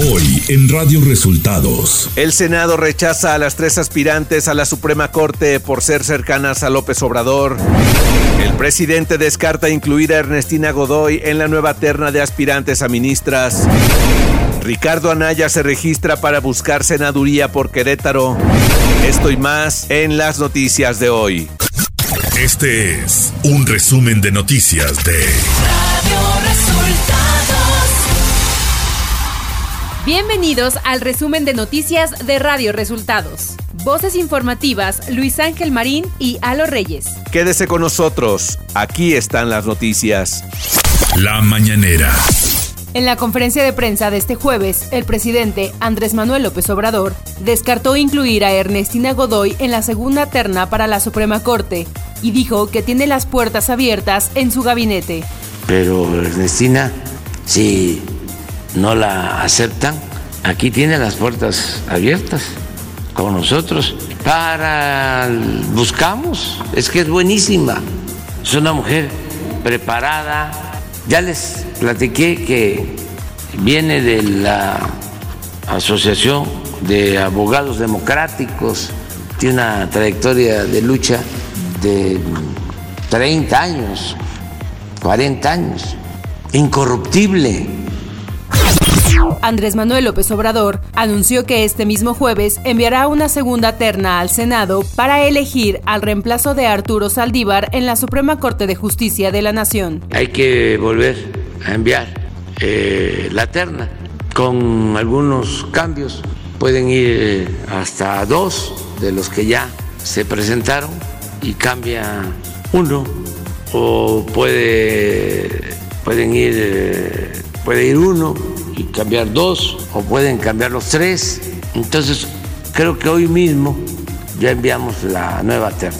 Hoy en Radio Resultados. El Senado rechaza a las tres aspirantes a la Suprema Corte por ser cercanas a López Obrador. El presidente descarta incluir a Ernestina Godoy en la nueva terna de aspirantes a ministras. Ricardo Anaya se registra para buscar senaduría por Querétaro. Esto y más en las noticias de hoy. Este es un resumen de noticias de Radio Resultados. Bienvenidos al resumen de noticias de Radio Resultados. Voces informativas Luis Ángel Marín y Alo Reyes. Quédese con nosotros, aquí están las noticias. La mañanera. En la conferencia de prensa de este jueves, el presidente Andrés Manuel López Obrador descartó incluir a Ernestina Godoy en la segunda terna para la Suprema Corte y dijo que tiene las puertas abiertas en su gabinete. Pero Ernestina, si no la aceptan, aquí tiene las puertas abiertas con nosotros para buscamos, es que es buenísima, es una mujer preparada. Ya les platiqué que viene de la Asociación de Abogados Democráticos, tiene una trayectoria de lucha de 30 años, 40 años, incorruptible. Andrés Manuel López Obrador anunció que este mismo jueves enviará una segunda terna al Senado para elegir al reemplazo de Arturo Saldívar en la Suprema Corte de Justicia de la Nación. Hay que volver a enviar eh, la terna con algunos cambios. Pueden ir hasta dos de los que ya se presentaron y cambia uno o puede pueden ir eh, puede ir uno y cambiar dos o pueden cambiar los tres entonces creo que hoy mismo ya enviamos la nueva terna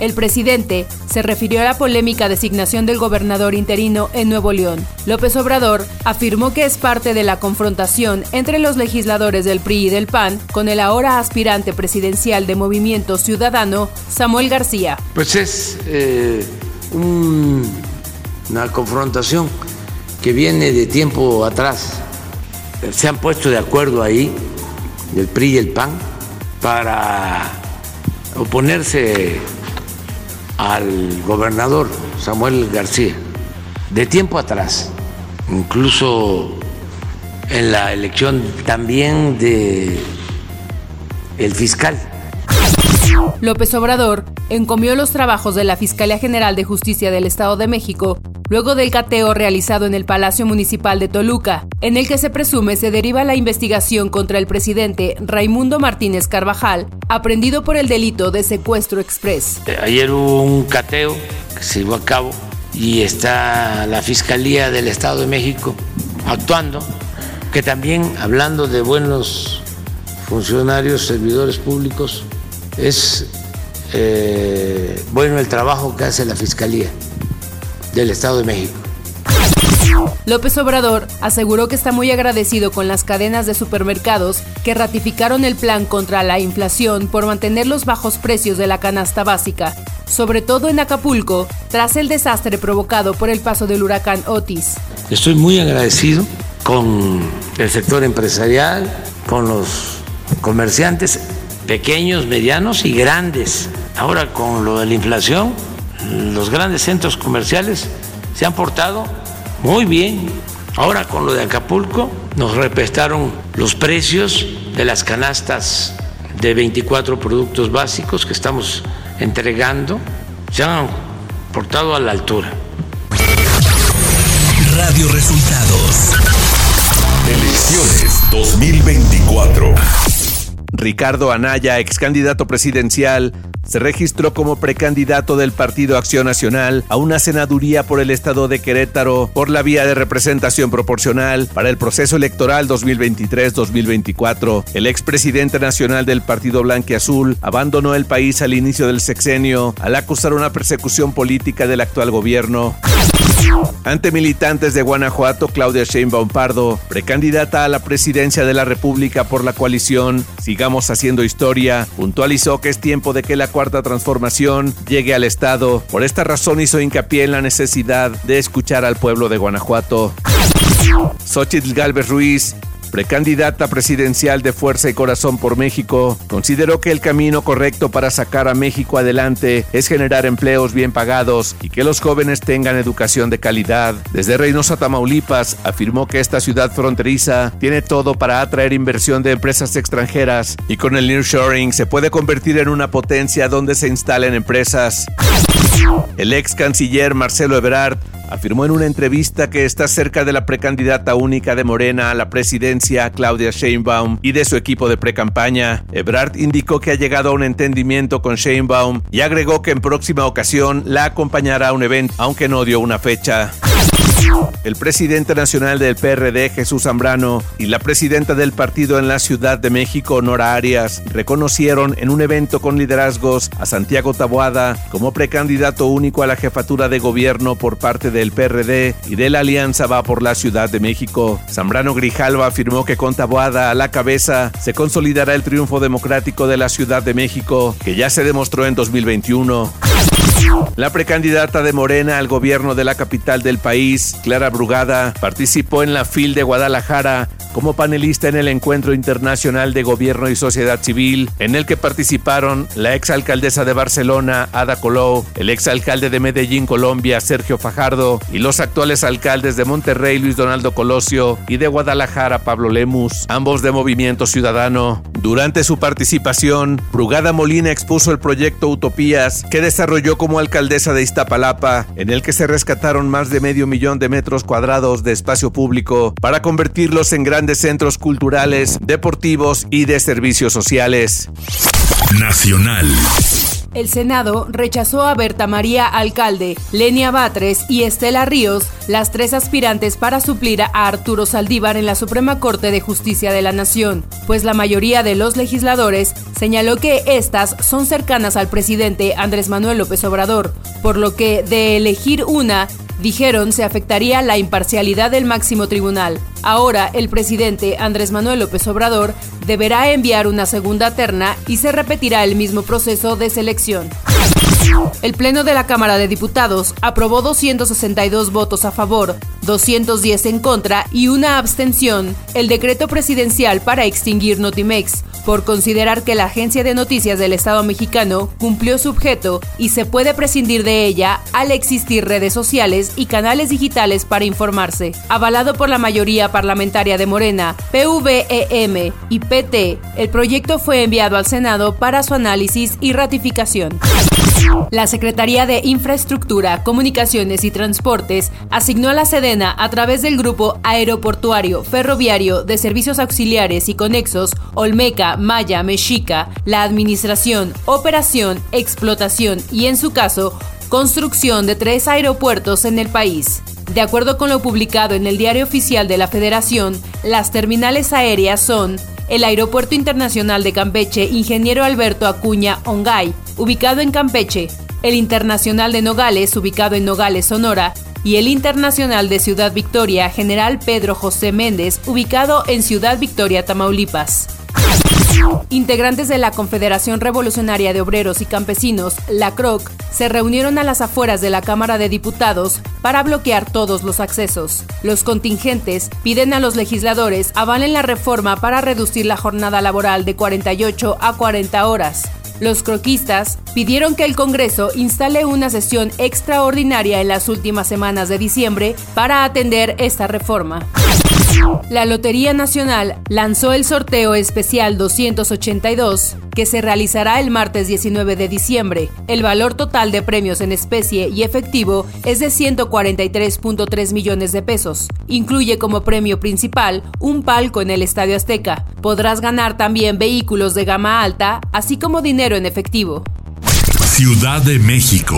el presidente se refirió a la polémica designación del gobernador interino en Nuevo León. López Obrador afirmó que es parte de la confrontación entre los legisladores del PRI y del PAN con el ahora aspirante presidencial de Movimiento Ciudadano, Samuel García. Pues es eh, una confrontación que viene de tiempo atrás. Se han puesto de acuerdo ahí, el PRI y el PAN, para oponerse al gobernador Samuel García de tiempo atrás, incluso en la elección también de fiscal. López Obrador encomió los trabajos de la Fiscalía General de Justicia del Estado de México luego del cateo realizado en el Palacio Municipal de Toluca, en el que se presume se deriva la investigación contra el presidente Raimundo Martínez Carvajal, aprendido por el delito de secuestro express. Eh, ayer hubo un cateo que se llevó a cabo y está la Fiscalía del Estado de México actuando, que también hablando de buenos funcionarios, servidores públicos, es eh, bueno el trabajo que hace la Fiscalía del Estado de México. López Obrador aseguró que está muy agradecido con las cadenas de supermercados que ratificaron el plan contra la inflación por mantener los bajos precios de la canasta básica, sobre todo en Acapulco, tras el desastre provocado por el paso del huracán Otis. Estoy muy agradecido con el sector empresarial, con los comerciantes pequeños, medianos y grandes. Ahora con lo de la inflación, los grandes centros comerciales se han portado muy bien. Ahora con lo de Acapulco nos respetaron los precios de las canastas de 24 productos básicos que estamos entregando. Se han portado a la altura. Radio Resultados. Elecciones 2024. Ricardo Anaya, ex candidato presidencial, se registró como precandidato del Partido Acción Nacional a una senaduría por el estado de Querétaro por la vía de representación proporcional para el proceso electoral 2023-2024. El expresidente nacional del Partido Blanquiazul abandonó el país al inicio del sexenio al acusar una persecución política del actual gobierno. Ante militantes de Guanajuato, Claudia Sheinbaum Pardo, precandidata a la presidencia de la República por la coalición Sigamos haciendo historia, puntualizó que es tiempo de que la cuarta transformación llegue al Estado. Por esta razón hizo hincapié en la necesidad de escuchar al pueblo de Guanajuato. Xochitl Galvez Ruiz precandidata presidencial de Fuerza y Corazón por México, consideró que el camino correcto para sacar a México adelante es generar empleos bien pagados y que los jóvenes tengan educación de calidad. Desde Reynosa, Tamaulipas, afirmó que esta ciudad fronteriza tiene todo para atraer inversión de empresas extranjeras y con el nearshoring se puede convertir en una potencia donde se instalen empresas. El ex canciller Marcelo Ebrard afirmó en una entrevista que está cerca de la precandidata única de Morena a la presidencia, Claudia Sheinbaum, y de su equipo de precampaña. Ebrard indicó que ha llegado a un entendimiento con Sheinbaum y agregó que en próxima ocasión la acompañará a un evento, aunque no dio una fecha. El presidente nacional del PRD, Jesús Zambrano, y la presidenta del partido en la Ciudad de México, Nora Arias, reconocieron en un evento con liderazgos a Santiago Taboada como precandidato único a la jefatura de gobierno por parte del PRD y de la Alianza Va por la Ciudad de México. Zambrano Grijalva afirmó que con Taboada a la cabeza se consolidará el triunfo democrático de la Ciudad de México, que ya se demostró en 2021. La precandidata de Morena al gobierno de la capital del país, Clara Brugada, participó en la FIL de Guadalajara como panelista en el Encuentro Internacional de Gobierno y Sociedad Civil, en el que participaron la exalcaldesa de Barcelona, Ada Colau, el exalcalde de Medellín, Colombia, Sergio Fajardo, y los actuales alcaldes de Monterrey, Luis Donaldo Colosio, y de Guadalajara, Pablo Lemus, ambos de Movimiento Ciudadano. Durante su participación, Brugada Molina expuso el proyecto Utopías, que desarrolló como alcaldesa de Iztapalapa, en el que se rescataron más de medio millón de metros cuadrados de espacio público para convertirlos en grandes de centros culturales, deportivos y de servicios sociales. Nacional. El Senado rechazó a Berta María Alcalde, Lenia Batres y Estela Ríos, las tres aspirantes para suplir a Arturo Saldívar en la Suprema Corte de Justicia de la Nación, pues la mayoría de los legisladores señaló que estas son cercanas al presidente Andrés Manuel López Obrador, por lo que de elegir una dijeron se afectaría la imparcialidad del máximo tribunal. Ahora el presidente Andrés Manuel López Obrador deberá enviar una segunda terna y se repetirá el mismo proceso de selección. El Pleno de la Cámara de Diputados aprobó 262 votos a favor, 210 en contra y una abstención el decreto presidencial para extinguir Notimex, por considerar que la agencia de noticias del Estado mexicano cumplió su objeto y se puede prescindir de ella al existir redes sociales y canales digitales para informarse. Avalado por la mayoría parlamentaria de Morena, PVEM y PT, el proyecto fue enviado al Senado para su análisis y ratificación. La Secretaría de Infraestructura, Comunicaciones y Transportes asignó a la Sedena a través del Grupo Aeroportuario Ferroviario de Servicios Auxiliares y Conexos Olmeca, Maya, Mexica, la administración, operación, explotación y en su caso, construcción de tres aeropuertos en el país. De acuerdo con lo publicado en el Diario Oficial de la Federación, las terminales aéreas son el Aeropuerto Internacional de Campeche Ingeniero Alberto Acuña Ongay, ubicado en Campeche, el Internacional de Nogales, ubicado en Nogales, Sonora, y el Internacional de Ciudad Victoria General Pedro José Méndez, ubicado en Ciudad Victoria, Tamaulipas. Integrantes de la Confederación Revolucionaria de Obreros y Campesinos, la CROC, se reunieron a las afueras de la Cámara de Diputados para bloquear todos los accesos. Los contingentes piden a los legisladores avalen la reforma para reducir la jornada laboral de 48 a 40 horas. Los croquistas pidieron que el Congreso instale una sesión extraordinaria en las últimas semanas de diciembre para atender esta reforma. La Lotería Nacional lanzó el sorteo especial 282 que se realizará el martes 19 de diciembre. El valor total de premios en especie y efectivo es de 143.3 millones de pesos. Incluye como premio principal un palco en el Estadio Azteca. Podrás ganar también vehículos de gama alta, así como dinero en efectivo. Ciudad de México.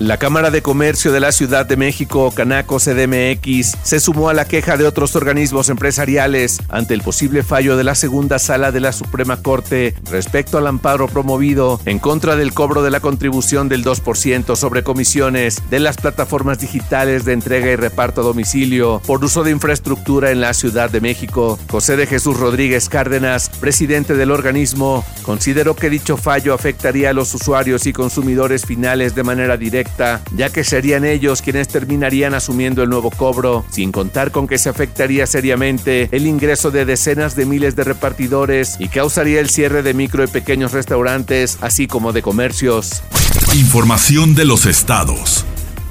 La Cámara de Comercio de la Ciudad de México, Canaco CDMX, se sumó a la queja de otros organismos empresariales ante el posible fallo de la segunda sala de la Suprema Corte respecto al amparo promovido en contra del cobro de la contribución del 2% sobre comisiones de las plataformas digitales de entrega y reparto a domicilio por uso de infraestructura en la Ciudad de México. José de Jesús Rodríguez Cárdenas, presidente del organismo, consideró que dicho fallo afectaría a los usuarios y consumidores finales de manera directa ya que serían ellos quienes terminarían asumiendo el nuevo cobro, sin contar con que se afectaría seriamente el ingreso de decenas de miles de repartidores y causaría el cierre de micro y pequeños restaurantes, así como de comercios. Información de los estados.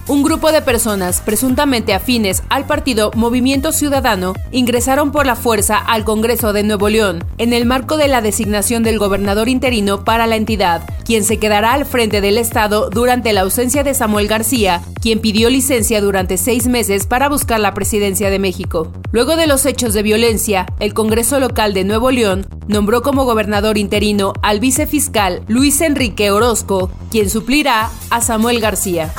Un grupo de personas presuntamente afines al partido Movimiento Ciudadano ingresaron por la fuerza al Congreso de Nuevo León en el marco de la designación del gobernador interino para la entidad, quien se quedará al frente del Estado durante la ausencia de Samuel García, quien pidió licencia durante seis meses para buscar la presidencia de México. Luego de los hechos de violencia, el Congreso local de Nuevo León nombró como gobernador interino al vicefiscal Luis Enrique Orozco, quien suplirá a Samuel García.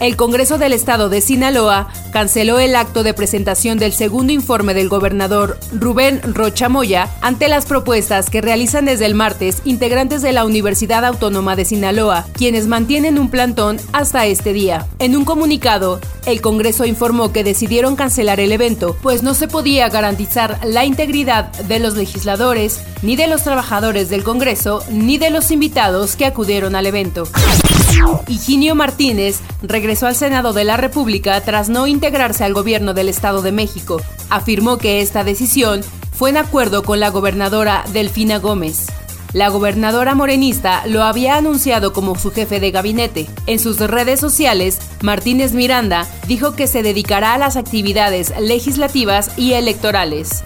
El Congreso del Estado de Sinaloa canceló el acto de presentación del segundo informe del gobernador Rubén Rocha Moya ante las propuestas que realizan desde el martes integrantes de la Universidad Autónoma de Sinaloa, quienes mantienen un plantón hasta este día. En un comunicado, el Congreso informó que decidieron cancelar el evento, pues no se podía garantizar la integridad de los legisladores, ni de los trabajadores del Congreso, ni de los invitados que acudieron al evento. Higinio Martínez regresó al Senado de la República tras no integrarse al gobierno del Estado de México. Afirmó que esta decisión fue en acuerdo con la gobernadora Delfina Gómez. La gobernadora morenista lo había anunciado como su jefe de gabinete. En sus redes sociales, Martínez Miranda dijo que se dedicará a las actividades legislativas y electorales.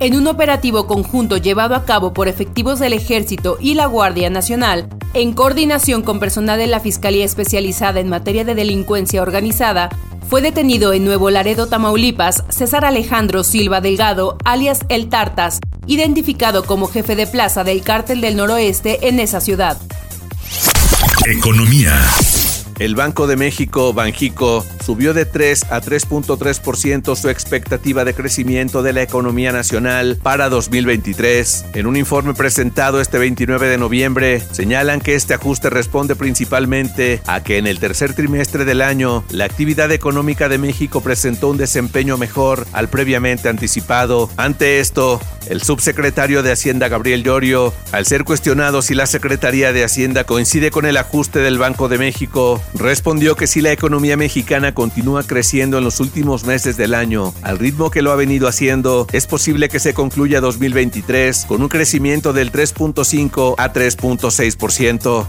En un operativo conjunto llevado a cabo por efectivos del Ejército y la Guardia Nacional, en coordinación con personal de la Fiscalía Especializada en materia de delincuencia organizada, fue detenido en Nuevo Laredo, Tamaulipas, César Alejandro Silva Delgado, alias El Tartas, identificado como jefe de plaza del cártel del noroeste en esa ciudad. Economía. El Banco de México, Banjico, subió de 3 a 3.3% su expectativa de crecimiento de la economía nacional para 2023. En un informe presentado este 29 de noviembre, señalan que este ajuste responde principalmente a que en el tercer trimestre del año la actividad económica de México presentó un desempeño mejor al previamente anticipado. Ante esto, el subsecretario de Hacienda Gabriel Llorio, al ser cuestionado si la Secretaría de Hacienda coincide con el ajuste del Banco de México, respondió que si la economía mexicana continúa creciendo en los últimos meses del año, al ritmo que lo ha venido haciendo, es posible que se concluya 2023 con un crecimiento del 3.5 a 3.6%.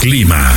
Clima.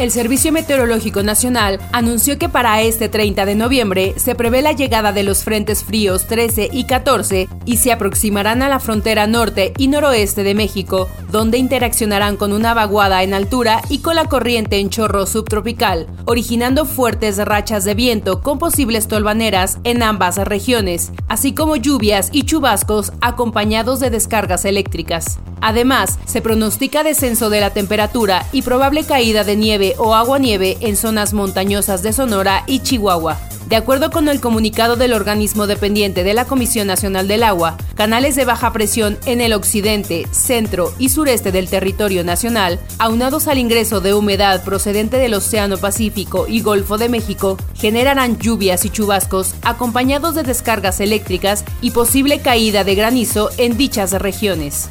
El Servicio Meteorológico Nacional anunció que para este 30 de noviembre se prevé la llegada de los frentes fríos 13 y 14 y se aproximarán a la frontera norte y noroeste de México, donde interaccionarán con una vaguada en altura y con la corriente en chorro subtropical, originando fuertes rachas de viento con posibles tolvaneras en ambas regiones, así como lluvias y chubascos acompañados de descargas eléctricas. Además, se pronostica descenso de la temperatura y probable caída de nieve o agua-nieve en zonas montañosas de Sonora y Chihuahua. De acuerdo con el comunicado del organismo dependiente de la Comisión Nacional del Agua, canales de baja presión en el occidente, centro y sureste del territorio nacional, aunados al ingreso de humedad procedente del Océano Pacífico y Golfo de México, generarán lluvias y chubascos acompañados de descargas eléctricas y posible caída de granizo en dichas regiones.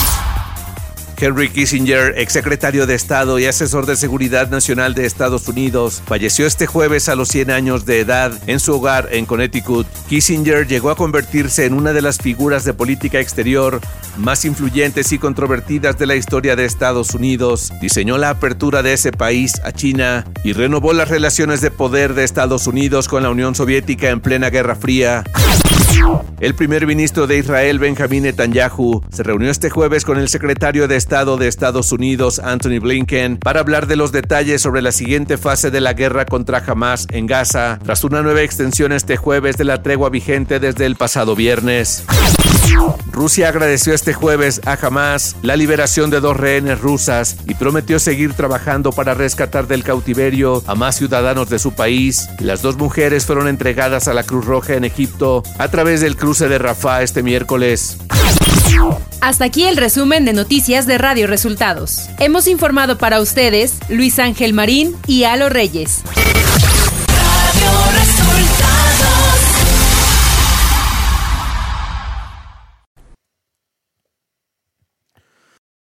Henry Kissinger, exsecretario de Estado y asesor de Seguridad Nacional de Estados Unidos, falleció este jueves a los 100 años de edad en su hogar en Connecticut. Kissinger llegó a convertirse en una de las figuras de política exterior más influyentes y controvertidas de la historia de Estados Unidos. Diseñó la apertura de ese país a China y renovó las relaciones de poder de Estados Unidos con la Unión Soviética en plena Guerra Fría. El primer ministro de Israel, Benjamin Netanyahu, se reunió este jueves con el secretario de Estado de Estados Unidos, Anthony Blinken, para hablar de los detalles sobre la siguiente fase de la guerra contra Hamas en Gaza, tras una nueva extensión este jueves de la tregua vigente desde el pasado viernes. Rusia agradeció este jueves a Hamas la liberación de dos rehenes rusas y prometió seguir trabajando para rescatar del cautiverio a más ciudadanos de su país. Las dos mujeres fueron entregadas a la Cruz Roja en Egipto a través del cruce de Rafah este miércoles. Hasta aquí el resumen de noticias de Radio Resultados. Hemos informado para ustedes Luis Ángel Marín y Alo Reyes.